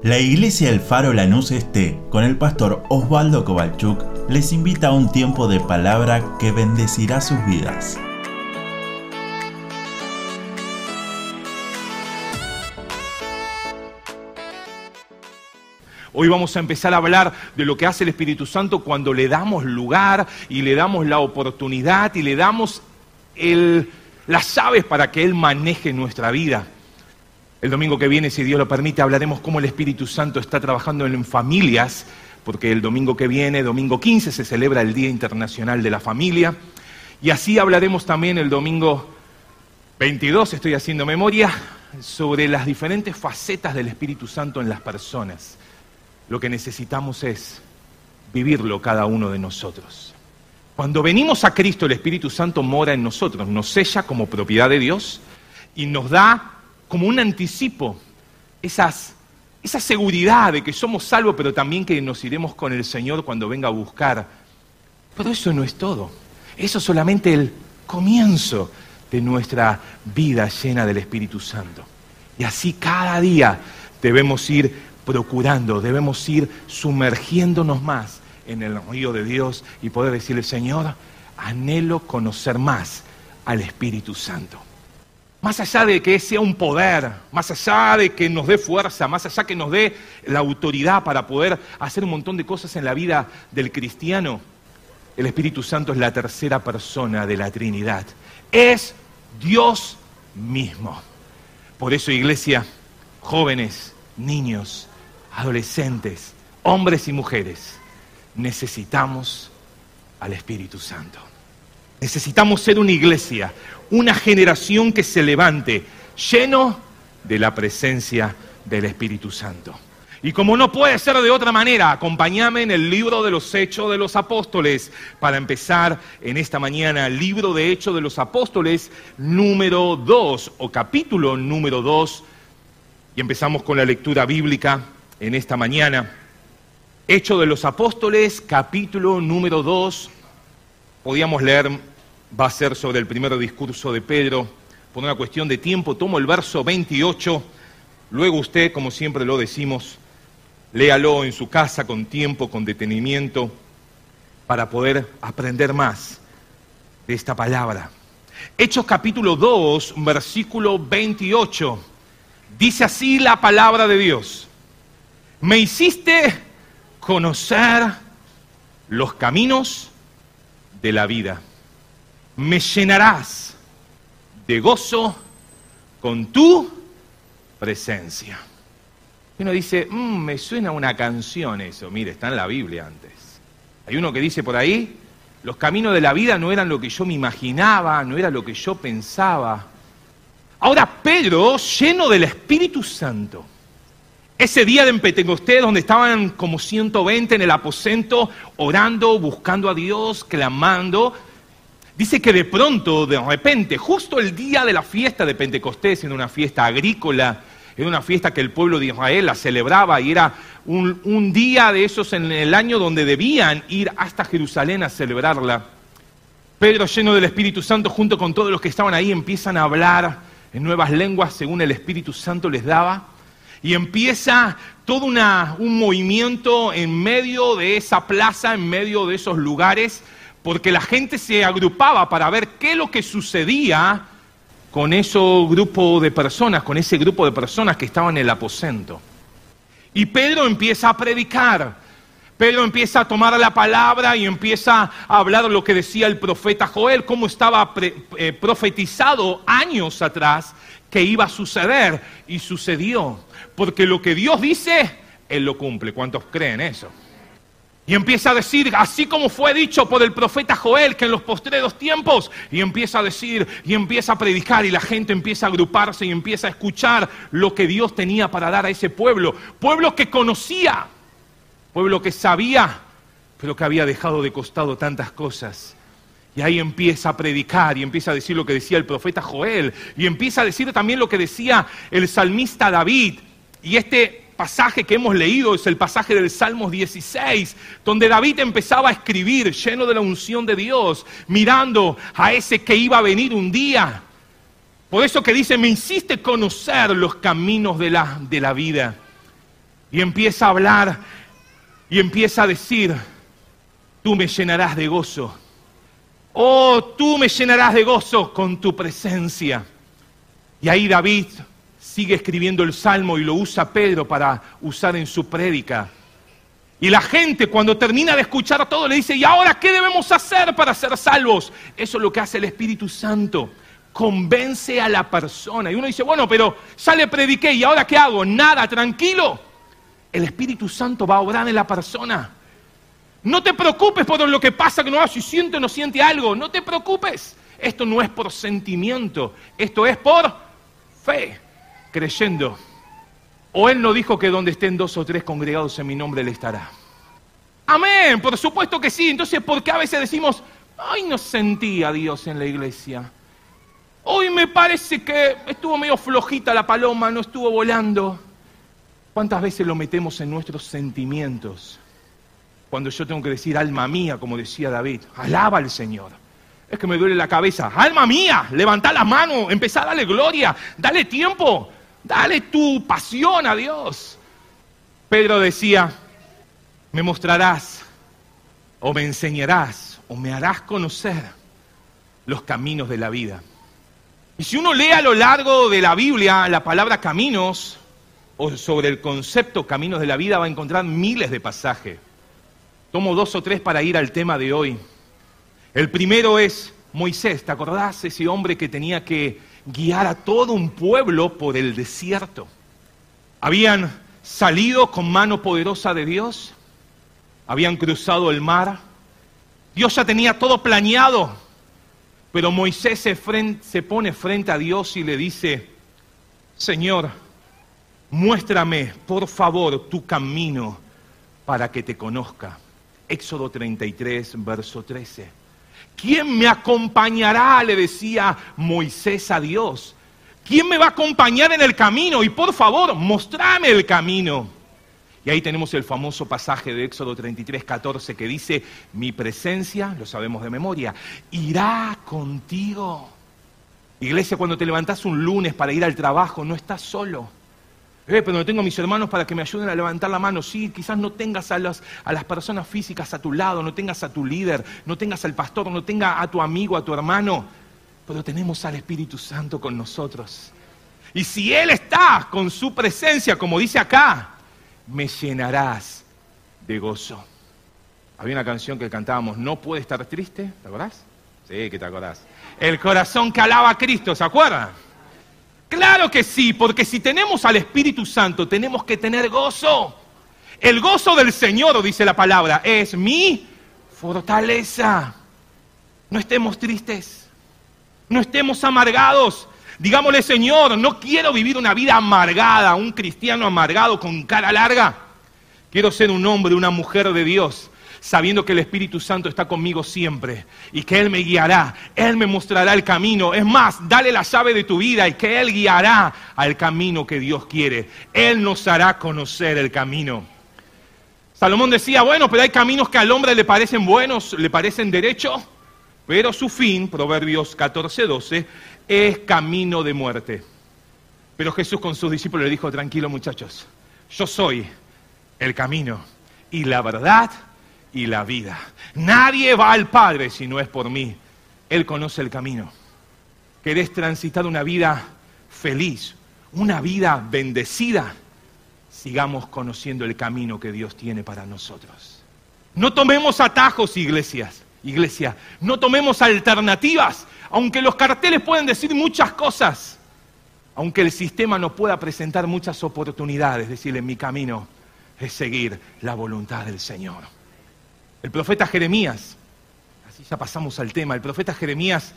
La Iglesia El Faro Lanús Este, con el pastor Osvaldo Kovalchuk, les invita a un tiempo de palabra que bendecirá sus vidas. Hoy vamos a empezar a hablar de lo que hace el Espíritu Santo cuando le damos lugar y le damos la oportunidad y le damos las llaves para que Él maneje nuestra vida. El domingo que viene, si Dios lo permite, hablaremos cómo el Espíritu Santo está trabajando en familias, porque el domingo que viene, domingo 15, se celebra el Día Internacional de la Familia. Y así hablaremos también el domingo 22, estoy haciendo memoria, sobre las diferentes facetas del Espíritu Santo en las personas. Lo que necesitamos es vivirlo cada uno de nosotros. Cuando venimos a Cristo, el Espíritu Santo mora en nosotros, nos sella como propiedad de Dios y nos da como un anticipo, esas, esa seguridad de que somos salvos, pero también que nos iremos con el Señor cuando venga a buscar. Pero eso no es todo. Eso es solamente el comienzo de nuestra vida llena del Espíritu Santo. Y así cada día debemos ir procurando, debemos ir sumergiéndonos más en el río de Dios y poder decirle, Señor, anhelo conocer más al Espíritu Santo. Más allá de que sea un poder, más allá de que nos dé fuerza, más allá que nos dé la autoridad para poder hacer un montón de cosas en la vida del cristiano, el Espíritu Santo es la tercera persona de la Trinidad. Es Dios mismo. Por eso, iglesia, jóvenes, niños, adolescentes, hombres y mujeres, necesitamos al Espíritu Santo. Necesitamos ser una iglesia, una generación que se levante lleno de la presencia del Espíritu Santo. Y como no puede ser de otra manera, acompáñame en el libro de los Hechos de los Apóstoles para empezar en esta mañana, el libro de Hechos de los Apóstoles número 2 o capítulo número 2. Y empezamos con la lectura bíblica en esta mañana. Hechos de los Apóstoles, capítulo número 2. Podíamos leer va a ser sobre el primer discurso de Pedro. Por una cuestión de tiempo, tomo el verso 28. Luego usted, como siempre lo decimos, léalo en su casa con tiempo, con detenimiento, para poder aprender más de esta palabra. Hechos capítulo 2, versículo 28. Dice así la palabra de Dios. Me hiciste conocer los caminos de la vida me llenarás de gozo con tu presencia. Y uno dice, mm, me suena una canción eso. Mire, está en la Biblia antes. Hay uno que dice por ahí, los caminos de la vida no eran lo que yo me imaginaba, no era lo que yo pensaba. Ahora Pedro, lleno del Espíritu Santo, ese día de Pentecostés donde estaban como 120 en el aposento, orando, buscando a Dios, clamando, Dice que de pronto, de repente, justo el día de la fiesta de Pentecostés, en una fiesta agrícola, en una fiesta que el pueblo de Israel la celebraba y era un, un, día de esos en el año donde debían ir hasta Jerusalén a celebrarla. Pedro, lleno del Espíritu Santo, junto con todos los que estaban ahí, empiezan a hablar en nuevas lenguas según el Espíritu Santo les daba. Y empieza todo un movimiento en medio de esa plaza, en medio de esos lugares, porque la gente se agrupaba para ver qué es lo que sucedía con ese grupo de personas, con ese grupo de personas que estaban en el aposento. Y Pedro empieza a predicar. Pedro empieza a tomar la palabra y empieza a hablar lo que decía el profeta Joel, cómo estaba eh, profetizado años atrás que iba a suceder. Y sucedió. Porque lo que Dios dice, Él lo cumple. ¿Cuántos creen eso? Y empieza a decir, así como fue dicho por el profeta Joel, que en los postreros tiempos, y empieza a decir, y empieza a predicar, y la gente empieza a agruparse y empieza a escuchar lo que Dios tenía para dar a ese pueblo. Pueblo que conocía, pueblo que sabía, pero que había dejado de costado tantas cosas. Y ahí empieza a predicar y empieza a decir lo que decía el profeta Joel, y empieza a decir también lo que decía el salmista David. Y este pasaje que hemos leído es el pasaje del Salmos 16, donde David empezaba a escribir lleno de la unción de Dios, mirando a ese que iba a venir un día. Por eso que dice, me hiciste conocer los caminos de la, de la vida. Y empieza a hablar y empieza a decir, tú me llenarás de gozo. Oh, tú me llenarás de gozo con tu presencia. Y ahí David sigue escribiendo el salmo y lo usa Pedro para usar en su prédica. Y la gente cuando termina de escuchar todo le dice, ¿y ahora qué debemos hacer para ser salvos? Eso es lo que hace el Espíritu Santo. Convence a la persona. Y uno dice, bueno, pero ya le prediqué y ahora qué hago? Nada, tranquilo. El Espíritu Santo va a obrar en la persona. No te preocupes por lo que pasa, que no si siente o no siente algo. No te preocupes. Esto no es por sentimiento. Esto es por fe, creyendo. O Él no dijo que donde estén dos o tres congregados en mi nombre Él estará. Amén, por supuesto que sí. Entonces, ¿por qué a veces decimos, ay, no sentía a Dios en la iglesia? Hoy me parece que estuvo medio flojita la paloma, no estuvo volando. ¿Cuántas veces lo metemos en nuestros sentimientos? Cuando yo tengo que decir, alma mía, como decía David, alaba al Señor. Es que me duele la cabeza. Alma mía, levanta la mano, empezá a darle gloria, dale tiempo. Dale tu pasión a Dios. Pedro decía, me mostrarás o me enseñarás o me harás conocer los caminos de la vida. Y si uno lee a lo largo de la Biblia la palabra caminos o sobre el concepto caminos de la vida va a encontrar miles de pasajes. Tomo dos o tres para ir al tema de hoy. El primero es Moisés, ¿te acordás? Ese hombre que tenía que guiar a todo un pueblo por el desierto. Habían salido con mano poderosa de Dios, habían cruzado el mar, Dios ya tenía todo planeado, pero Moisés se, se pone frente a Dios y le dice, Señor, muéstrame por favor tu camino para que te conozca. Éxodo 33, verso 13. ¿Quién me acompañará? Le decía Moisés a Dios. ¿Quién me va a acompañar en el camino? Y por favor, mostrame el camino. Y ahí tenemos el famoso pasaje de Éxodo 33, 14 que dice, mi presencia, lo sabemos de memoria, irá contigo. Iglesia, cuando te levantas un lunes para ir al trabajo, no estás solo. Eh, pero no tengo a mis hermanos para que me ayuden a levantar la mano. Sí, quizás no tengas a, las, a las personas físicas a tu lado, no tengas a tu líder, no tengas al pastor, no tengas a tu amigo, a tu hermano, pero tenemos al Espíritu Santo con nosotros. Y si Él está con su presencia, como dice acá, me llenarás de gozo. Había una canción que cantábamos, No puede estar triste, ¿te acordás? Sí, que te acordás. El corazón que alaba a Cristo, ¿se acuerdan? Claro que sí, porque si tenemos al Espíritu Santo tenemos que tener gozo. El gozo del Señor, dice la palabra, es mi fortaleza. No estemos tristes, no estemos amargados. Digámosle, Señor, no quiero vivir una vida amargada, un cristiano amargado con cara larga. Quiero ser un hombre, una mujer de Dios sabiendo que el Espíritu Santo está conmigo siempre y que Él me guiará, Él me mostrará el camino. Es más, dale la llave de tu vida y que Él guiará al camino que Dios quiere. Él nos hará conocer el camino. Salomón decía, bueno, pero hay caminos que al hombre le parecen buenos, le parecen derechos, pero su fin, Proverbios 14, 12, es camino de muerte. Pero Jesús con sus discípulos le dijo, tranquilo muchachos, yo soy el camino y la verdad y la vida. Nadie va al Padre si no es por mí. Él conoce el camino. ¿Querés transitar una vida feliz, una vida bendecida? Sigamos conociendo el camino que Dios tiene para nosotros. No tomemos atajos, iglesias, iglesia. No tomemos alternativas, aunque los carteles pueden decir muchas cosas, aunque el sistema no pueda presentar muchas oportunidades. Decirle, mi camino es seguir la voluntad del Señor. El profeta Jeremías, así ya pasamos al tema, el profeta Jeremías,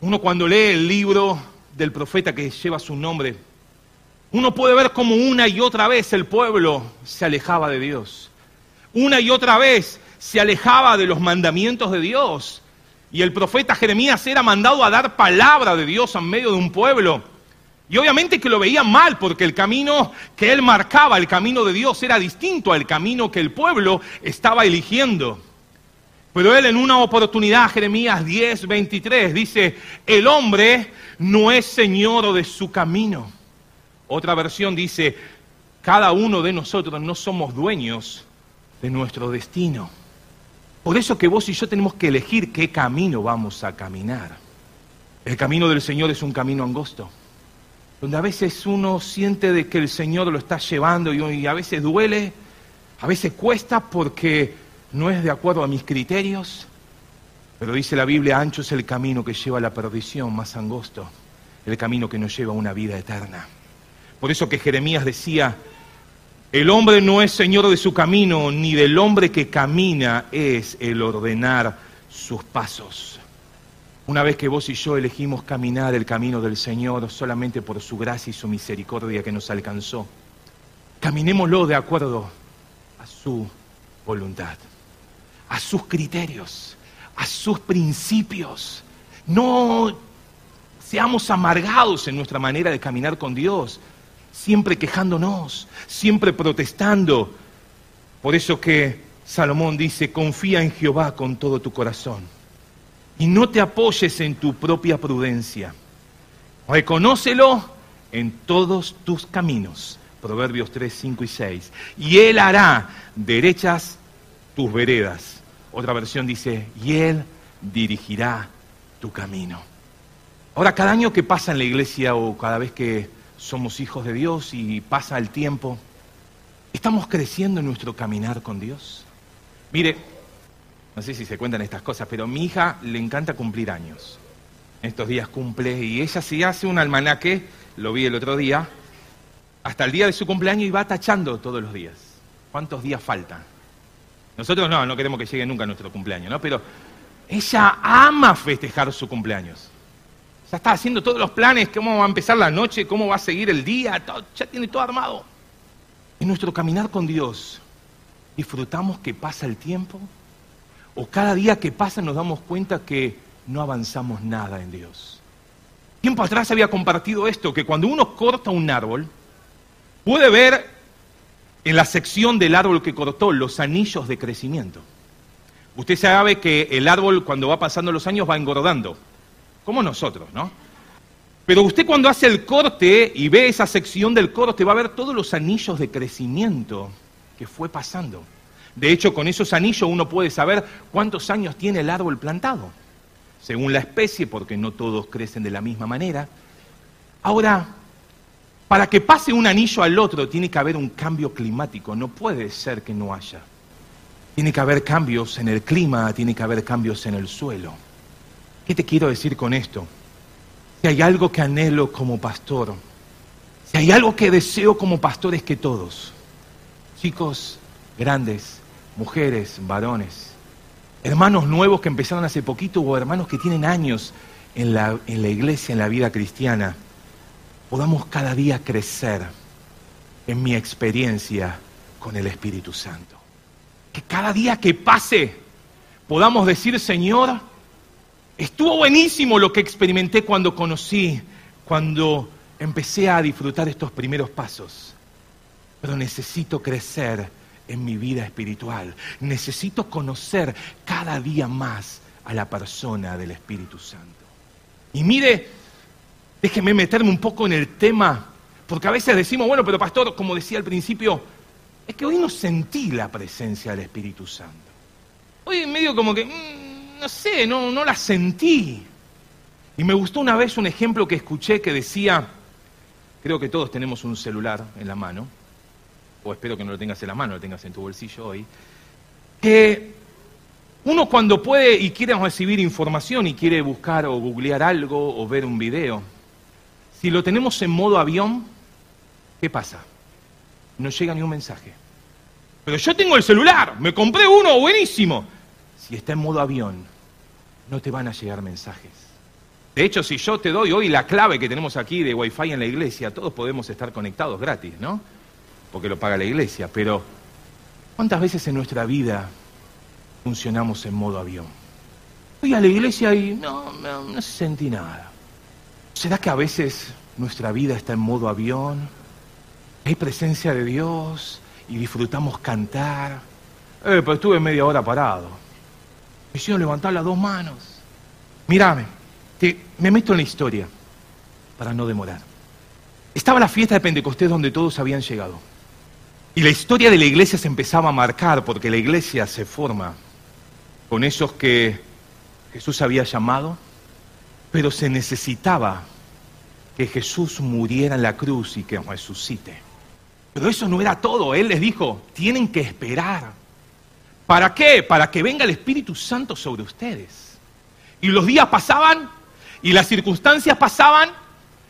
uno cuando lee el libro del profeta que lleva su nombre, uno puede ver cómo una y otra vez el pueblo se alejaba de Dios. Una y otra vez se alejaba de los mandamientos de Dios. Y el profeta Jeremías era mandado a dar palabra de Dios en medio de un pueblo. Y obviamente que lo veían mal porque el camino que él marcaba, el camino de Dios, era distinto al camino que el pueblo estaba eligiendo. Pero él en una oportunidad, Jeremías 10, 23, dice, el hombre no es señor de su camino. Otra versión dice, cada uno de nosotros no somos dueños de nuestro destino. Por eso que vos y yo tenemos que elegir qué camino vamos a caminar. El camino del Señor es un camino angosto, donde a veces uno siente de que el Señor lo está llevando y a veces duele, a veces cuesta porque no es de acuerdo a mis criterios, pero dice la Biblia, ancho es el camino que lleva a la perdición, más angosto, el camino que nos lleva a una vida eterna. Por eso que Jeremías decía, el hombre no es señor de su camino, ni del hombre que camina es el ordenar sus pasos. Una vez que vos y yo elegimos caminar el camino del Señor solamente por su gracia y su misericordia que nos alcanzó, caminémoslo de acuerdo a su voluntad, a sus criterios, a sus principios. No seamos amargados en nuestra manera de caminar con Dios siempre quejándonos, siempre protestando. Por eso que Salomón dice, confía en Jehová con todo tu corazón y no te apoyes en tu propia prudencia. Reconócelo en todos tus caminos. Proverbios 3, 5 y 6. Y Él hará derechas tus veredas. Otra versión dice, y Él dirigirá tu camino. Ahora, cada año que pasa en la iglesia o cada vez que somos hijos de Dios y pasa el tiempo, ¿estamos creciendo en nuestro caminar con Dios? Mire, no sé si se cuentan estas cosas, pero mi hija le encanta cumplir años. Estos días cumple y ella si hace un almanaque, lo vi el otro día, hasta el día de su cumpleaños y va tachando todos los días. ¿Cuántos días faltan? Nosotros no, no queremos que llegue nunca nuestro cumpleaños, ¿no? Pero ella ama festejar su cumpleaños. Ya está haciendo todos los planes, cómo va a empezar la noche, cómo va a seguir el día, ya tiene todo armado. En nuestro caminar con Dios, ¿disfrutamos que pasa el tiempo? ¿O cada día que pasa nos damos cuenta que no avanzamos nada en Dios? Tiempo atrás había compartido esto, que cuando uno corta un árbol, puede ver en la sección del árbol que cortó los anillos de crecimiento. Usted sabe que el árbol cuando va pasando los años va engordando como nosotros, ¿no? Pero usted cuando hace el corte y ve esa sección del corte va a ver todos los anillos de crecimiento que fue pasando. De hecho, con esos anillos uno puede saber cuántos años tiene el árbol plantado, según la especie, porque no todos crecen de la misma manera. Ahora, para que pase un anillo al otro tiene que haber un cambio climático, no puede ser que no haya. Tiene que haber cambios en el clima, tiene que haber cambios en el suelo. ¿Qué te quiero decir con esto? Si hay algo que anhelo como pastor, si hay algo que deseo como pastor es que todos, chicos grandes, mujeres, varones, hermanos nuevos que empezaron hace poquito o hermanos que tienen años en la, en la iglesia, en la vida cristiana, podamos cada día crecer en mi experiencia con el Espíritu Santo. Que cada día que pase podamos decir, Señor, Estuvo buenísimo lo que experimenté cuando conocí, cuando empecé a disfrutar estos primeros pasos. Pero necesito crecer en mi vida espiritual. Necesito conocer cada día más a la persona del Espíritu Santo. Y mire, déjeme meterme un poco en el tema, porque a veces decimos, bueno, pero pastor, como decía al principio, es que hoy no sentí la presencia del Espíritu Santo. Hoy medio como que... Mm, no sé, no, no la sentí. Y me gustó una vez un ejemplo que escuché que decía, creo que todos tenemos un celular en la mano, o espero que no lo tengas en la mano, lo tengas en tu bolsillo hoy, que uno cuando puede y quiere recibir información y quiere buscar o googlear algo o ver un video, si lo tenemos en modo avión, ¿qué pasa? No llega ni un mensaje. Pero yo tengo el celular, me compré uno buenísimo. Si está en modo avión, no te van a llegar mensajes. De hecho, si yo te doy hoy la clave que tenemos aquí de Wi-Fi en la iglesia, todos podemos estar conectados gratis, ¿no? Porque lo paga la iglesia. Pero, ¿cuántas veces en nuestra vida funcionamos en modo avión? Voy a la iglesia y no, no, sentí nada. ¿Será que a veces nuestra vida está en modo avión? Hay presencia de Dios y disfrutamos cantar. Eh, pero estuve media hora parado. Me hicieron levantar las dos manos. Mírame, me meto en la historia para no demorar. Estaba la fiesta de Pentecostés donde todos habían llegado. Y la historia de la iglesia se empezaba a marcar porque la iglesia se forma con esos que Jesús había llamado, pero se necesitaba que Jesús muriera en la cruz y que resucite. Pero eso no era todo. Él les dijo, tienen que esperar. ¿Para qué? Para que venga el Espíritu Santo sobre ustedes. Y los días pasaban y las circunstancias pasaban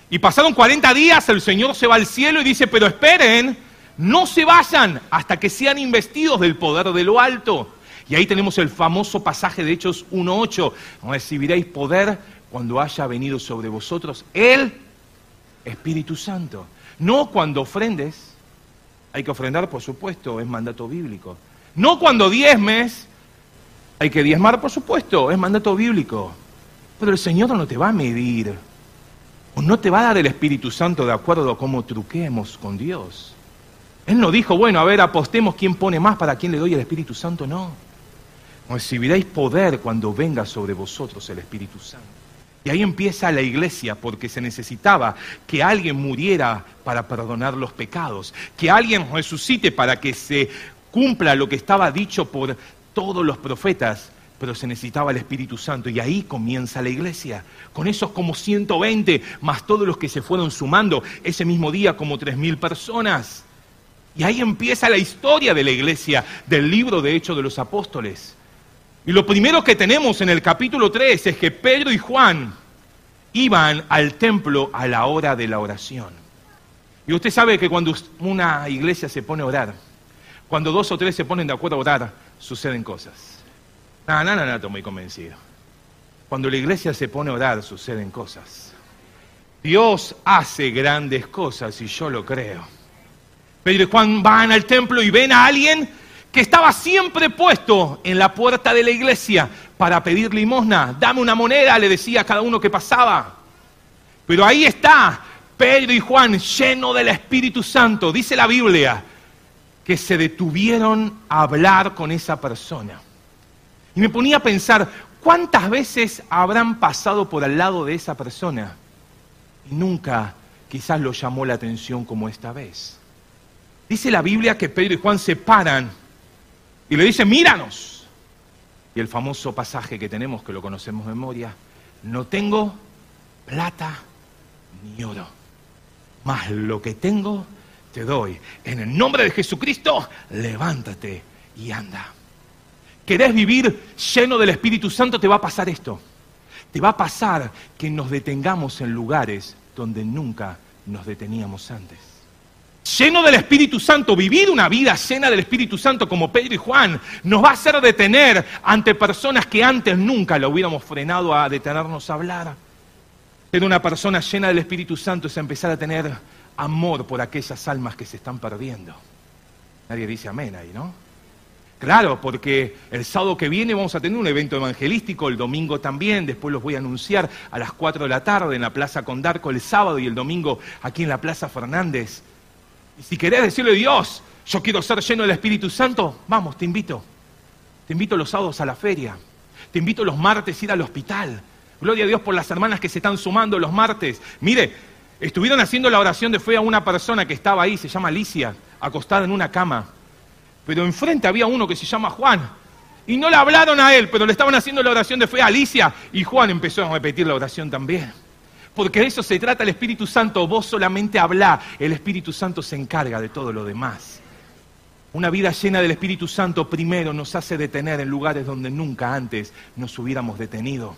y pasaron 40 días, el Señor se va al cielo y dice, pero esperen, no se vayan hasta que sean investidos del poder de lo alto. Y ahí tenemos el famoso pasaje de Hechos 1.8, recibiréis poder cuando haya venido sobre vosotros el Espíritu Santo. No cuando ofrendes, hay que ofrendar, por supuesto, es mandato bíblico. No cuando diezmes, hay que diezmar, por supuesto, es mandato bíblico. Pero el Señor no te va a medir, o no te va a dar el Espíritu Santo de acuerdo a cómo truquemos con Dios. Él no dijo, bueno, a ver, apostemos quién pone más para quién le doy el Espíritu Santo, no. Recibiréis poder cuando venga sobre vosotros el Espíritu Santo. Y ahí empieza la iglesia porque se necesitaba que alguien muriera para perdonar los pecados, que alguien resucite para que se cumpla lo que estaba dicho por todos los profetas, pero se necesitaba el Espíritu Santo y ahí comienza la iglesia, con esos como 120, más todos los que se fueron sumando, ese mismo día como 3.000 personas. Y ahí empieza la historia de la iglesia, del libro de Hechos de los Apóstoles. Y lo primero que tenemos en el capítulo 3 es que Pedro y Juan iban al templo a la hora de la oración. Y usted sabe que cuando una iglesia se pone a orar, cuando dos o tres se ponen de acuerdo a orar, suceden cosas. No, no, no, no, estoy muy convencido. Cuando la iglesia se pone a orar, suceden cosas. Dios hace grandes cosas y yo lo creo. Pedro y Juan van al templo y ven a alguien que estaba siempre puesto en la puerta de la iglesia para pedir limosna. Dame una moneda, le decía a cada uno que pasaba. Pero ahí está Pedro y Juan lleno del Espíritu Santo. Dice la Biblia que se detuvieron a hablar con esa persona. Y me ponía a pensar, ¿cuántas veces habrán pasado por al lado de esa persona? Y nunca quizás lo llamó la atención como esta vez. Dice la Biblia que Pedro y Juan se paran y le dice, míranos. Y el famoso pasaje que tenemos, que lo conocemos de memoria, no tengo plata ni oro, mas lo que tengo te doy. En el nombre de Jesucristo, levántate y anda. ¿Querés vivir lleno del Espíritu Santo? Te va a pasar esto. Te va a pasar que nos detengamos en lugares donde nunca nos deteníamos antes lleno del Espíritu Santo, vivir una vida llena del Espíritu Santo como Pedro y Juan, nos va a hacer detener ante personas que antes nunca lo hubiéramos frenado a detenernos a hablar. Ser una persona llena del Espíritu Santo es empezar a tener amor por aquellas almas que se están perdiendo. Nadie dice amén ahí, ¿no? Claro, porque el sábado que viene vamos a tener un evento evangelístico, el domingo también, después los voy a anunciar a las 4 de la tarde en la Plaza Condarco el sábado y el domingo aquí en la Plaza Fernández. Y si querés decirle, Dios, yo quiero ser lleno del Espíritu Santo, vamos, te invito. Te invito los sábados a la feria. Te invito los martes a ir al hospital. Gloria a Dios por las hermanas que se están sumando los martes. Mire, estuvieron haciendo la oración de fe a una persona que estaba ahí, se llama Alicia, acostada en una cama. Pero enfrente había uno que se llama Juan. Y no le hablaron a él, pero le estaban haciendo la oración de fe a Alicia. Y Juan empezó a repetir la oración también. Porque de eso se trata el Espíritu Santo. Vos solamente hablá, el Espíritu Santo se encarga de todo lo demás. Una vida llena del Espíritu Santo primero nos hace detener en lugares donde nunca antes nos hubiéramos detenido.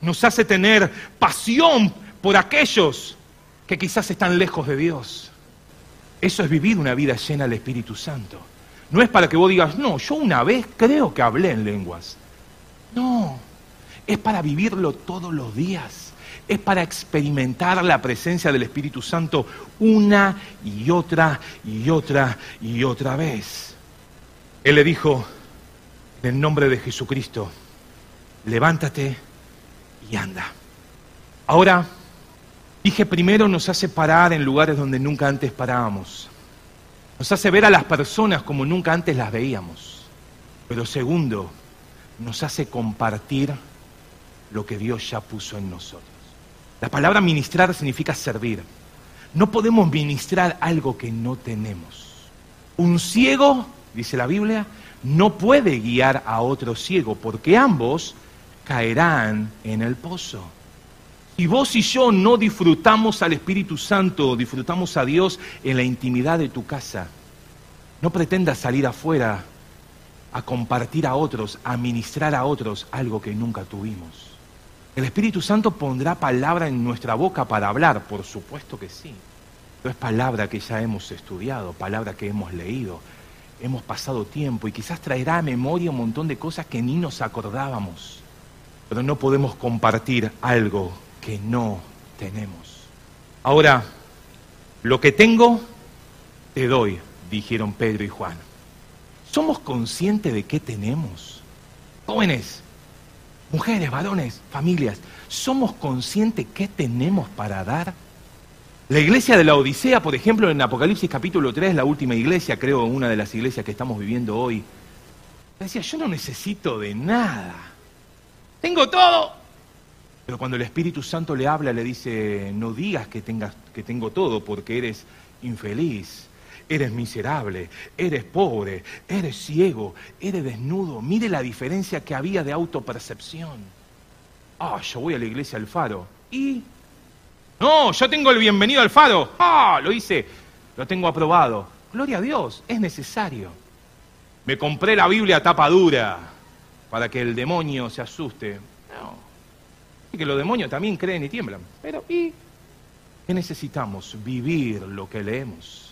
Nos hace tener pasión por aquellos que quizás están lejos de Dios. Eso es vivir una vida llena del Espíritu Santo. No es para que vos digas, no, yo una vez creo que hablé en lenguas. No, es para vivirlo todos los días es para experimentar la presencia del Espíritu Santo una y otra y otra y otra vez. Él le dijo, en el nombre de Jesucristo, levántate y anda. Ahora, dije primero nos hace parar en lugares donde nunca antes parábamos. Nos hace ver a las personas como nunca antes las veíamos. Pero segundo, nos hace compartir lo que Dios ya puso en nosotros. La palabra ministrar significa servir. No podemos ministrar algo que no tenemos. Un ciego, dice la Biblia, no puede guiar a otro ciego porque ambos caerán en el pozo. Y vos y yo no disfrutamos al Espíritu Santo, disfrutamos a Dios en la intimidad de tu casa. No pretendas salir afuera a compartir a otros, a ministrar a otros algo que nunca tuvimos. El Espíritu Santo pondrá palabra en nuestra boca para hablar, por supuesto que sí. Pero es palabra que ya hemos estudiado, palabra que hemos leído, hemos pasado tiempo y quizás traerá a memoria un montón de cosas que ni nos acordábamos. Pero no podemos compartir algo que no tenemos. Ahora, lo que tengo, te doy, dijeron Pedro y Juan. ¿Somos conscientes de qué tenemos? Jóvenes, mujeres, varones, familias, ¿somos conscientes qué tenemos para dar? La iglesia de la Odisea, por ejemplo, en Apocalipsis capítulo 3, la última iglesia, creo, una de las iglesias que estamos viviendo hoy, decía, yo no necesito de nada. Tengo todo. Pero cuando el Espíritu Santo le habla, le dice, no digas que, tengas, que tengo todo porque eres infeliz, eres miserable, eres pobre, eres ciego, eres desnudo. Mire la diferencia que había de autopercepción. Ah, yo voy a la iglesia al faro. ¿Y no, yo tengo el bienvenido al faro. Ah, lo hice, lo tengo aprobado. Gloria a Dios, es necesario. Me compré la Biblia tapa dura para que el demonio se asuste. No. Y que los demonios también creen y tiemblan. Pero, ¿y qué necesitamos? Vivir lo que leemos.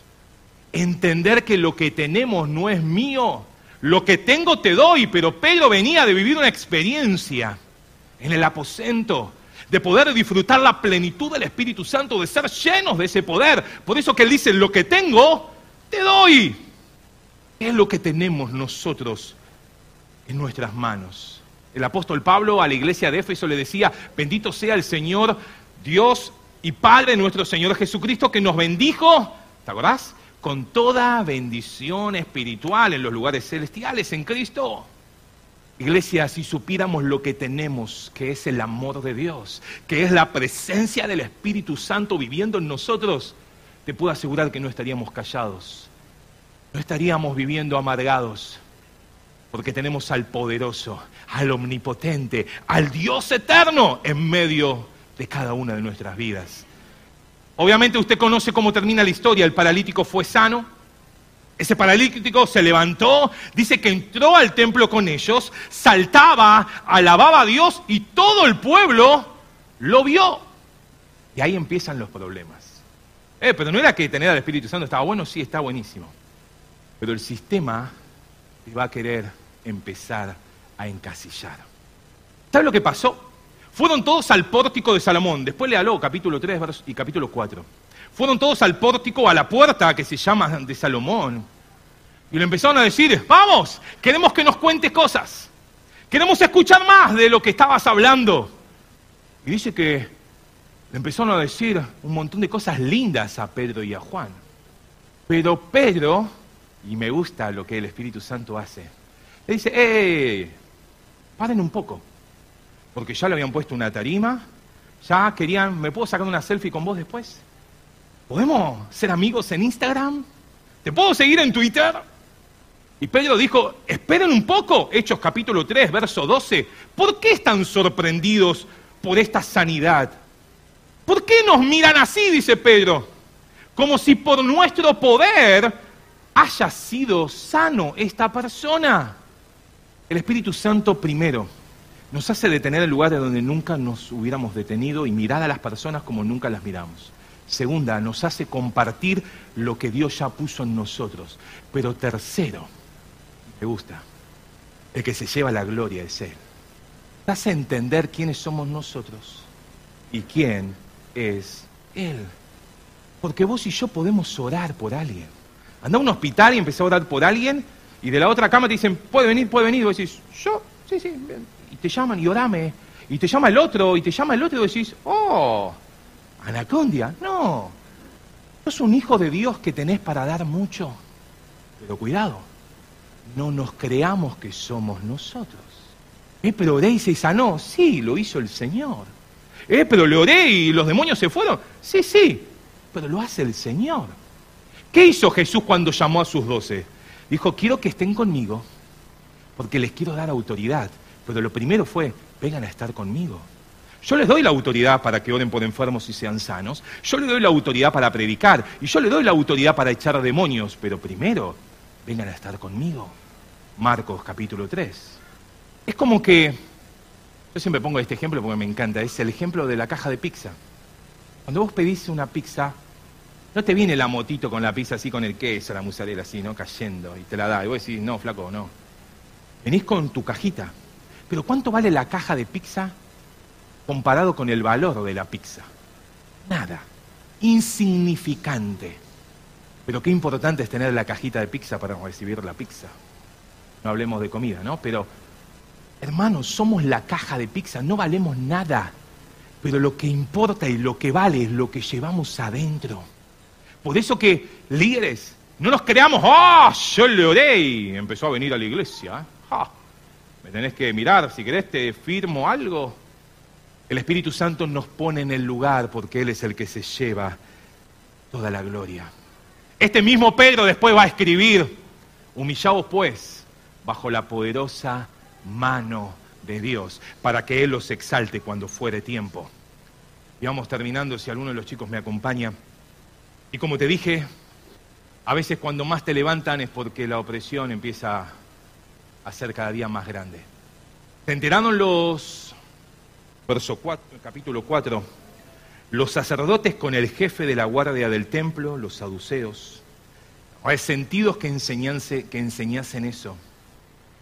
Entender que lo que tenemos no es mío. Lo que tengo te doy, pero Pedro venía de vivir una experiencia en el aposento de poder disfrutar la plenitud del Espíritu Santo, de ser llenos de ese poder. Por eso que Él dice, lo que tengo, te doy. ¿Qué es lo que tenemos nosotros en nuestras manos? El apóstol Pablo a la iglesia de Éfeso le decía, bendito sea el Señor, Dios y Padre nuestro Señor Jesucristo, que nos bendijo, ¿te acordás? Con toda bendición espiritual en los lugares celestiales en Cristo. Iglesia, si supiéramos lo que tenemos, que es el amor de Dios, que es la presencia del Espíritu Santo viviendo en nosotros, te puedo asegurar que no estaríamos callados, no estaríamos viviendo amargados, porque tenemos al poderoso, al omnipotente, al Dios eterno en medio de cada una de nuestras vidas. Obviamente usted conoce cómo termina la historia, el paralítico fue sano, ese paralítico se levantó, dice que entró al templo con ellos, saltaba, alababa a Dios y todo el pueblo lo vio. Y ahí empiezan los problemas. Eh, pero no era que tener al Espíritu Santo estaba bueno, sí, está buenísimo. Pero el sistema te va a querer empezar a encasillar. ¿Sabes lo que pasó? Fueron todos al pórtico de Salomón. Después habló capítulo 3 y capítulo 4. Fueron todos al pórtico, a la puerta que se llama de Salomón. Y le empezaron a decir, vamos, queremos que nos cuentes cosas. Queremos escuchar más de lo que estabas hablando. Y dice que le empezaron a decir un montón de cosas lindas a Pedro y a Juan. Pero Pedro, y me gusta lo que el Espíritu Santo hace, le dice, ¡eh! Paren un poco. Porque ya le habían puesto una tarima, ya querían, ¿me puedo sacar una selfie con vos después? ¿Podemos ser amigos en Instagram? ¿Te puedo seguir en Twitter? Y Pedro dijo, esperen un poco, Hechos capítulo 3, verso 12, ¿por qué están sorprendidos por esta sanidad? ¿Por qué nos miran así? dice Pedro, como si por nuestro poder haya sido sano esta persona. El Espíritu Santo primero nos hace detener el lugar de donde nunca nos hubiéramos detenido y mirar a las personas como nunca las miramos. Segunda, nos hace compartir lo que Dios ya puso en nosotros. Pero tercero, me gusta, el que se lleva la gloria es Él. Hace entender quiénes somos nosotros y quién es Él. Porque vos y yo podemos orar por alguien. Anda a un hospital y empezó a orar por alguien y de la otra cama te dicen, puede venir, puede venir. Y vos decís, yo, sí, sí. Y te llaman y orame. Y te llama el otro y te llama el otro y decís, oh, Anacondia, no. es un hijo de Dios que tenés para dar mucho. Pero cuidado, no nos creamos que somos nosotros. Eh, pero oré y se sanó. Sí, lo hizo el Señor. Eh, pero le oré y los demonios se fueron. Sí, sí, pero lo hace el Señor. ¿Qué hizo Jesús cuando llamó a sus doce? Dijo, quiero que estén conmigo, porque les quiero dar autoridad. Pero lo primero fue, vengan a estar conmigo. Yo les doy la autoridad para que oren por enfermos y sean sanos. Yo les doy la autoridad para predicar. Y yo les doy la autoridad para echar demonios. Pero primero, vengan a estar conmigo. Marcos capítulo 3. Es como que, yo siempre pongo este ejemplo porque me encanta, es el ejemplo de la caja de pizza. Cuando vos pedís una pizza, no te viene la motito con la pizza así, con el queso, la mozzarella así, ¿no? Cayendo y te la da. Y vos decís, no, flaco, no. Venís con tu cajita. Pero ¿cuánto vale la caja de pizza comparado con el valor de la pizza? Nada. Insignificante. Pero qué importante es tener la cajita de pizza para recibir la pizza. No hablemos de comida, ¿no? Pero, hermanos, somos la caja de pizza, no valemos nada. Pero lo que importa y lo que vale es lo que llevamos adentro. Por eso que líderes, no nos creamos, ¡ah! yo le oré empezó a venir a la iglesia. ¿eh? Me tenés que mirar, si querés te firmo algo. El Espíritu Santo nos pone en el lugar porque Él es el que se lleva toda la gloria. Este mismo Pedro después va a escribir, humillaos pues bajo la poderosa mano de Dios, para que Él los exalte cuando fuere tiempo. Y vamos terminando, si alguno de los chicos me acompaña. Y como te dije, a veces cuando más te levantan es porque la opresión empieza a ser cada día más grande. ¿Se enteraron los, verso 4, capítulo 4, los sacerdotes con el jefe de la guardia del templo, los saduceos, sentidos que, enseñanse, que enseñasen eso.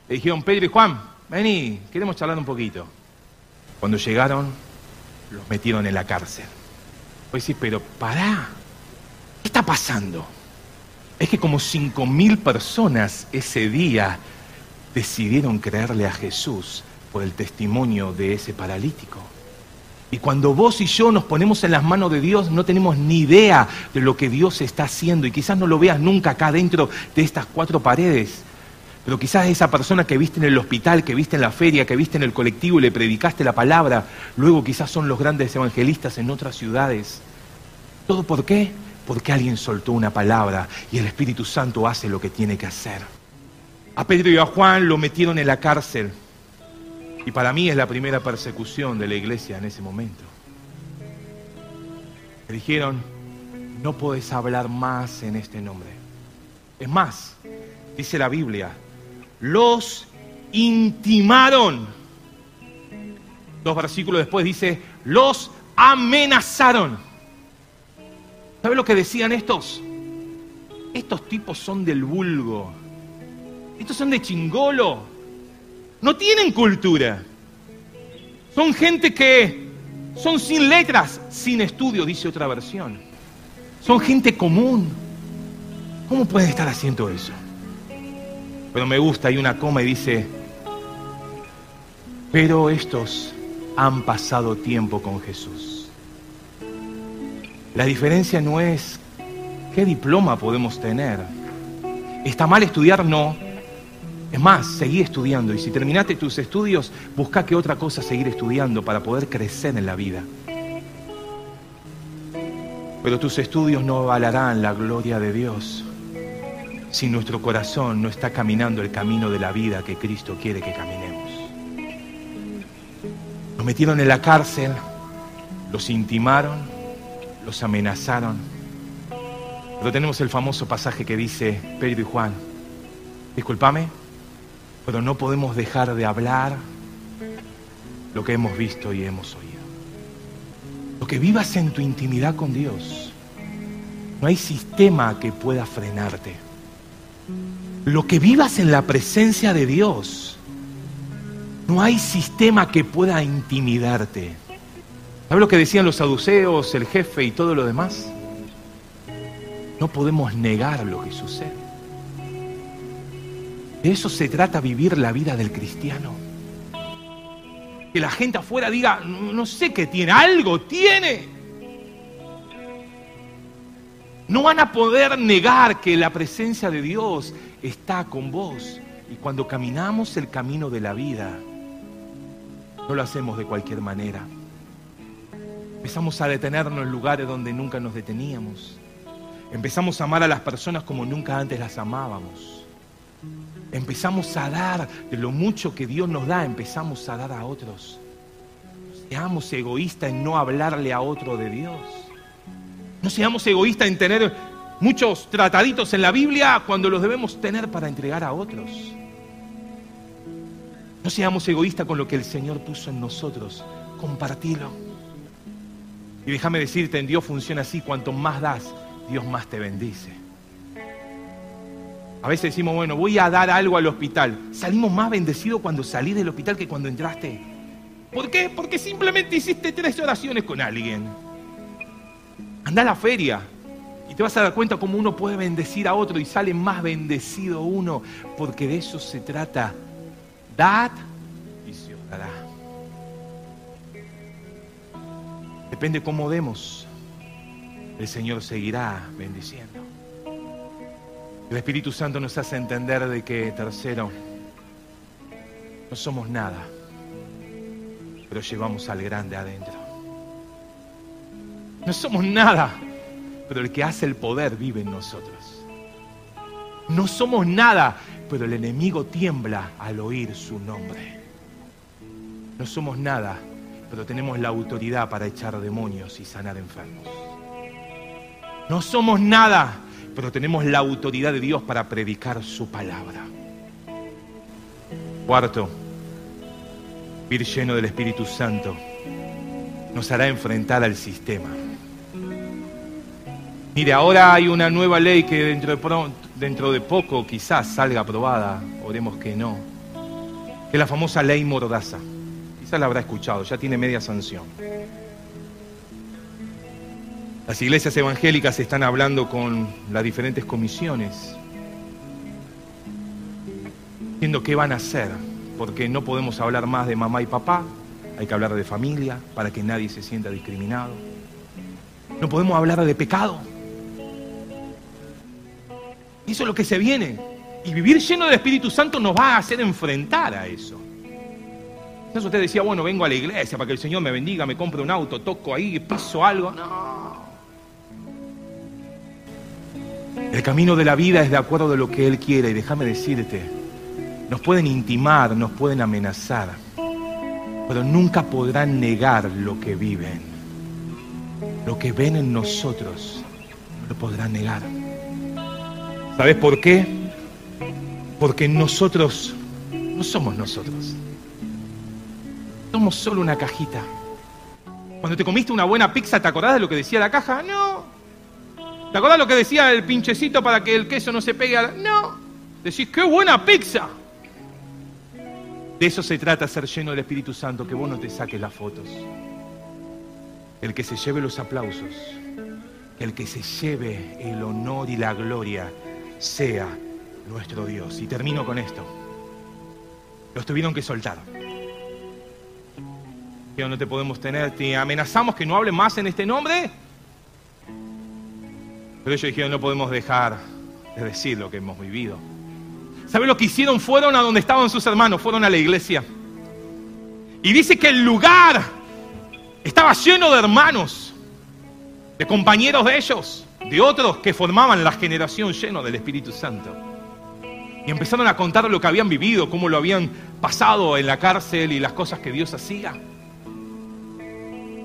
Le dijeron, Pedro y Juan, vení, queremos charlar un poquito. Cuando llegaron, los metieron en la cárcel. Pues sí, pero pará, ¿qué está pasando? Es que como cinco mil personas ese día decidieron creerle a Jesús por el testimonio de ese paralítico. Y cuando vos y yo nos ponemos en las manos de Dios, no tenemos ni idea de lo que Dios está haciendo. Y quizás no lo veas nunca acá dentro de estas cuatro paredes. Pero quizás esa persona que viste en el hospital, que viste en la feria, que viste en el colectivo y le predicaste la palabra, luego quizás son los grandes evangelistas en otras ciudades. ¿Todo por qué? Porque alguien soltó una palabra y el Espíritu Santo hace lo que tiene que hacer. A Pedro y a Juan lo metieron en la cárcel. Y para mí es la primera persecución de la iglesia en ese momento. Me dijeron, no puedes hablar más en este nombre. Es más, dice la Biblia, los intimaron. Dos versículos después dice, los amenazaron. ¿Sabe lo que decían estos? Estos tipos son del vulgo. Estos son de chingolo no tienen cultura. Son gente que son sin letras, sin estudio, dice otra versión. Son gente común. ¿Cómo pueden estar haciendo eso? Pero me gusta, hay una coma y dice, pero estos han pasado tiempo con Jesús. La diferencia no es qué diploma podemos tener. ¿Está mal estudiar? No. Es más, seguí estudiando y si terminaste tus estudios, busca qué otra cosa seguir estudiando para poder crecer en la vida. Pero tus estudios no avalarán la gloria de Dios si nuestro corazón no está caminando el camino de la vida que Cristo quiere que caminemos. Los metieron en la cárcel, los intimaron, los amenazaron. Pero tenemos el famoso pasaje que dice Pedro y Juan, discúlpame, pero no podemos dejar de hablar lo que hemos visto y hemos oído. Lo que vivas en tu intimidad con Dios, no hay sistema que pueda frenarte. Lo que vivas en la presencia de Dios, no hay sistema que pueda intimidarte. ¿Sabes lo que decían los saduceos, el jefe y todo lo demás? No podemos negar lo que sucede. De eso se trata vivir la vida del cristiano. Que la gente afuera diga, no sé qué tiene, algo tiene. No van a poder negar que la presencia de Dios está con vos. Y cuando caminamos el camino de la vida, no lo hacemos de cualquier manera. Empezamos a detenernos en lugares donde nunca nos deteníamos. Empezamos a amar a las personas como nunca antes las amábamos. Empezamos a dar de lo mucho que Dios nos da, empezamos a dar a otros. Seamos egoístas en no hablarle a otro de Dios. No seamos egoístas en tener muchos trataditos en la Biblia cuando los debemos tener para entregar a otros. No seamos egoístas con lo que el Señor puso en nosotros. Compartilo. Y déjame decirte, en Dios funciona así. Cuanto más das, Dios más te bendice. A veces decimos, bueno, voy a dar algo al hospital. Salimos más bendecidos cuando salí del hospital que cuando entraste. ¿Por qué? Porque simplemente hiciste tres oraciones con alguien. Anda a la feria y te vas a dar cuenta cómo uno puede bendecir a otro y sale más bendecido uno, porque de eso se trata. Dad y se os dará. Depende cómo demos, el Señor seguirá bendiciendo. El Espíritu Santo nos hace entender de que, tercero, no somos nada, pero llevamos al grande adentro. No somos nada, pero el que hace el poder vive en nosotros. No somos nada, pero el enemigo tiembla al oír su nombre. No somos nada, pero tenemos la autoridad para echar demonios y sanar enfermos. No somos nada, pero tenemos la autoridad de Dios para predicar su palabra. Cuarto, vivir lleno del Espíritu Santo nos hará enfrentar al sistema. Mire, ahora hay una nueva ley que dentro de, dentro de poco quizás salga aprobada, oremos que no, que es la famosa ley Mordaza. Quizás la habrá escuchado, ya tiene media sanción. Las iglesias evangélicas están hablando con las diferentes comisiones, viendo qué van a hacer, porque no podemos hablar más de mamá y papá, hay que hablar de familia para que nadie se sienta discriminado. No podemos hablar de pecado. Eso es lo que se viene. Y vivir lleno del Espíritu Santo nos va a hacer enfrentar a eso. Entonces usted decía, bueno, vengo a la iglesia para que el Señor me bendiga, me compre un auto, toco ahí, piso algo. No. Camino de la vida es de acuerdo a lo que Él quiere. Y déjame decirte, nos pueden intimar, nos pueden amenazar, pero nunca podrán negar lo que viven. Lo que ven en nosotros, no lo podrán negar. ¿Sabes por qué? Porque nosotros no somos nosotros. Somos solo una cajita. Cuando te comiste una buena pizza, ¿te acordás de lo que decía la caja? No. ¿Te acordás lo que decía el pinchecito para que el queso no se pegue a la... No. Decís, qué buena pizza. De eso se trata ser lleno del Espíritu Santo, que vos no te saques las fotos. El que se lleve los aplausos, el que se lleve el honor y la gloria sea nuestro Dios. Y termino con esto. Los tuvieron que soltar. Que no te podemos tener, te amenazamos que no hable más en este nombre. Pero ellos dijeron, no podemos dejar de decir lo que hemos vivido. ¿Saben lo que hicieron? Fueron a donde estaban sus hermanos, fueron a la iglesia. Y dice que el lugar estaba lleno de hermanos, de compañeros de ellos, de otros que formaban la generación lleno del Espíritu Santo. Y empezaron a contar lo que habían vivido, cómo lo habían pasado en la cárcel y las cosas que Dios hacía.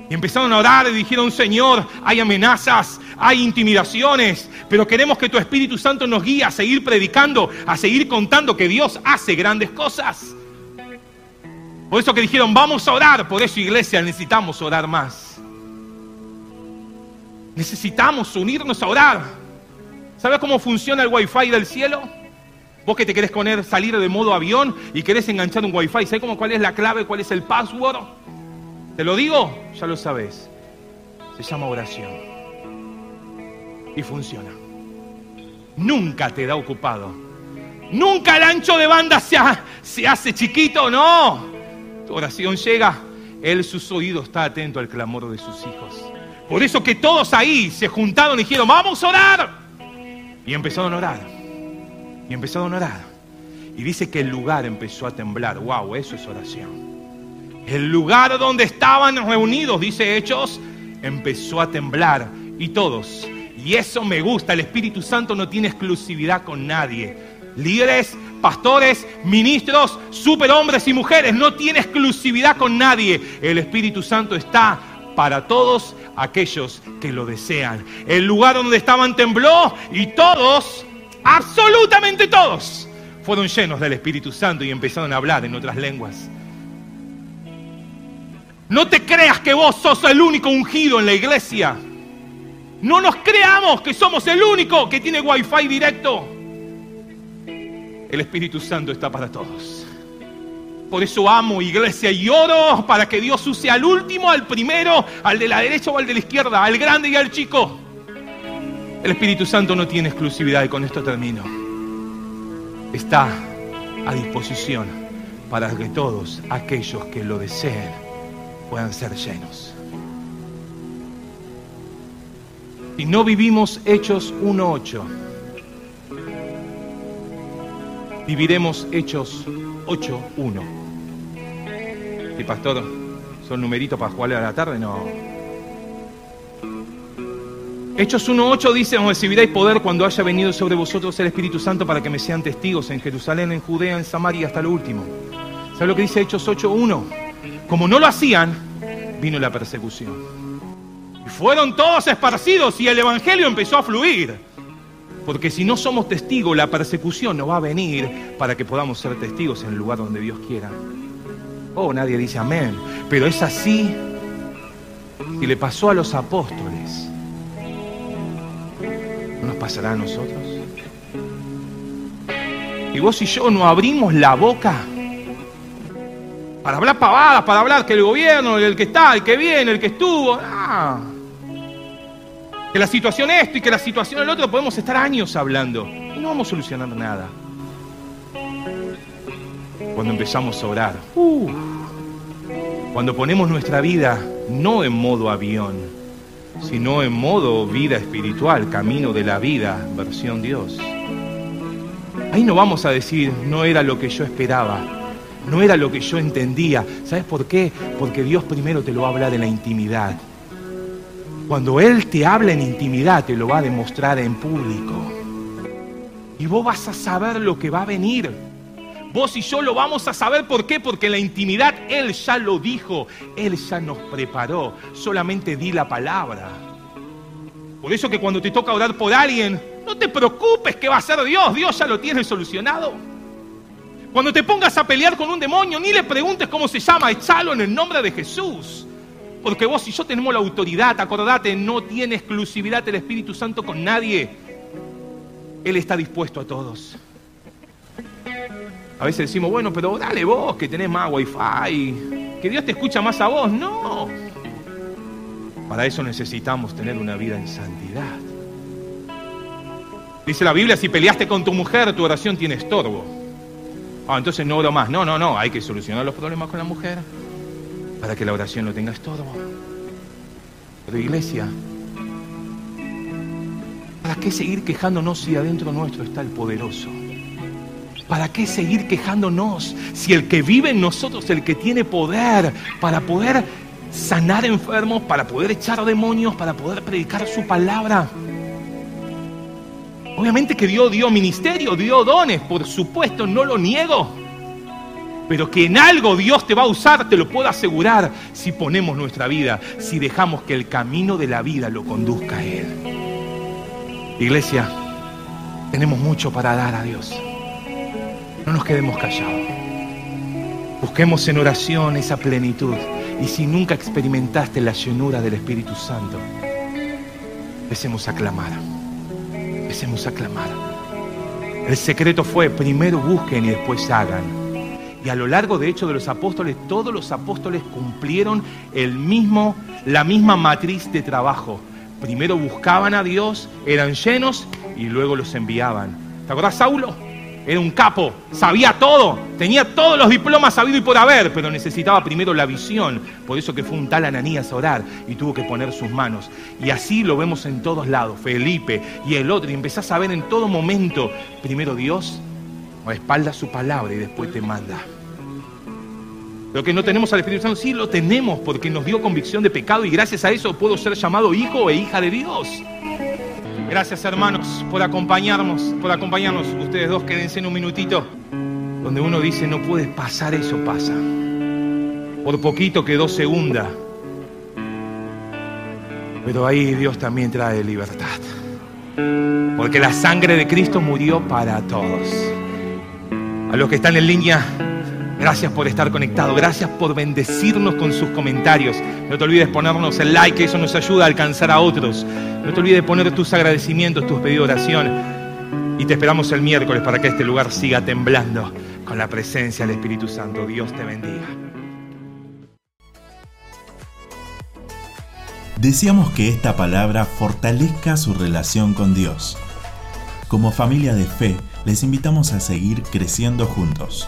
Y empezaron a orar y dijeron, Señor, hay amenazas, hay intimidaciones, pero queremos que tu Espíritu Santo nos guíe a seguir predicando, a seguir contando que Dios hace grandes cosas. Por eso que dijeron, vamos a orar, por eso iglesia necesitamos orar más. Necesitamos unirnos a orar. ¿Sabes cómo funciona el wifi del cielo? Vos que te querés poner, salir de modo avión y querés enganchar un wifi, ¿sabes cómo, cuál es la clave, cuál es el password? ¿Te lo digo? Ya lo sabes. Se llama oración. Y funciona. Nunca te da ocupado. Nunca el ancho de banda se, se hace chiquito, no. Tu oración llega. Él, sus oídos, está atento al clamor de sus hijos. Por eso que todos ahí se juntaron y dijeron, vamos a orar. Y empezaron a orar. Y empezaron a orar. Y dice que el lugar empezó a temblar. Wow, eso es oración. El lugar donde estaban reunidos, dice Hechos, empezó a temblar y todos Y eso me gusta, el Espíritu Santo no tiene exclusividad con nadie. Líderes, pastores, ministros, superhombres y mujeres, no tiene exclusividad con nadie. El Espíritu Santo está para todos aquellos que lo desean. El lugar donde estaban tembló y todos, absolutamente todos, fueron llenos del Espíritu Santo y empezaron a hablar en otras lenguas. No te creas que vos sos el único ungido en la iglesia. No nos creamos que somos el único que tiene wifi directo. El Espíritu Santo está para todos. Por eso amo iglesia y oro para que Dios use al último, al primero, al de la derecha o al de la izquierda, al grande y al chico. El Espíritu Santo no tiene exclusividad y con esto termino. Está a disposición para que todos aquellos que lo deseen puedan ser llenos. Si no vivimos Hechos 1.8, viviremos Hechos 8.1. Y pastor, ¿son numeritos para jugarle a la tarde? No. Hechos 1.8 dice, recibiréis poder cuando haya venido sobre vosotros el Espíritu Santo para que me sean testigos en Jerusalén, en Judea, en Samaria hasta lo último. ¿Sabe lo que dice Hechos 8.1? Como no lo hacían, vino la persecución. Y fueron todos esparcidos y el Evangelio empezó a fluir. Porque si no somos testigos, la persecución no va a venir para que podamos ser testigos en el lugar donde Dios quiera. Oh, nadie dice amén. Pero es así. Y le pasó a los apóstoles. ¿No nos pasará a nosotros? Y vos y yo no abrimos la boca para hablar pavadas, para hablar que el gobierno, el que está, el que viene, el que estuvo. Ah. Que la situación esto y que la situación el otro, podemos estar años hablando y no vamos a solucionar nada. Cuando empezamos a orar, uh, cuando ponemos nuestra vida no en modo avión, sino en modo vida espiritual, camino de la vida, versión Dios. Ahí no vamos a decir, no era lo que yo esperaba, no era lo que yo entendía. ¿Sabes por qué? Porque Dios primero te lo va a hablar en la intimidad. Cuando Él te habla en intimidad, te lo va a demostrar en público. Y vos vas a saber lo que va a venir. Vos y yo lo vamos a saber. ¿Por qué? Porque en la intimidad Él ya lo dijo. Él ya nos preparó. Solamente di la palabra. Por eso que cuando te toca orar por alguien, no te preocupes que va a ser Dios. Dios ya lo tiene solucionado. Cuando te pongas a pelear con un demonio, ni le preguntes cómo se llama, echalo en el nombre de Jesús. Porque vos y yo tenemos la autoridad, acordate, no tiene exclusividad el Espíritu Santo con nadie. Él está dispuesto a todos. A veces decimos, bueno, pero dale vos que tenés más wifi, que Dios te escucha más a vos. No. Para eso necesitamos tener una vida en santidad. Dice la Biblia, si peleaste con tu mujer, tu oración tiene estorbo. Ah, entonces no oro más. No, no, no, hay que solucionar los problemas con la mujer para que la oración no tenga estorbo. Pero iglesia, ¿para qué seguir quejándonos si adentro nuestro está el poderoso? ¿Para qué seguir quejándonos si el que vive en nosotros, el que tiene poder para poder sanar enfermos, para poder echar demonios, para poder predicar su palabra? Obviamente que Dios dio ministerio, dio dones, por supuesto, no lo niego. Pero que en algo Dios te va a usar, te lo puedo asegurar, si ponemos nuestra vida, si dejamos que el camino de la vida lo conduzca a Él. Iglesia, tenemos mucho para dar a Dios. No nos quedemos callados. Busquemos en oración esa plenitud. Y si nunca experimentaste la llenura del Espíritu Santo, empecemos a clamar. Empecemos a clamar. El secreto fue, primero busquen y después hagan. Y a lo largo, de hecho, de los apóstoles, todos los apóstoles cumplieron el mismo, la misma matriz de trabajo. Primero buscaban a Dios, eran llenos y luego los enviaban. ¿Te acordás, Saulo? Era un capo, sabía todo, tenía todos los diplomas sabido y por haber, pero necesitaba primero la visión. Por eso que fue un tal Ananías a orar y tuvo que poner sus manos. Y así lo vemos en todos lados, Felipe y el otro. Y empezás a ver en todo momento, primero Dios, o espalda su palabra y después te manda. Lo que no tenemos al Espíritu Santo, sí lo tenemos porque nos dio convicción de pecado y gracias a eso puedo ser llamado hijo e hija de Dios. Gracias hermanos por acompañarnos, por acompañarnos. Ustedes dos quédense en un minutito donde uno dice no puede pasar, eso pasa. Por poquito quedó segunda. Pero ahí Dios también trae libertad. Porque la sangre de Cristo murió para todos. A los que están en línea, gracias por estar conectado. Gracias por bendecirnos con sus comentarios. No te olvides ponernos el like, eso nos ayuda a alcanzar a otros. No te olvides poner tus agradecimientos, tus pedidos de oración. Y te esperamos el miércoles para que este lugar siga temblando con la presencia del Espíritu Santo. Dios te bendiga. Deseamos que esta palabra fortalezca su relación con Dios. Como familia de fe, les invitamos a seguir creciendo juntos.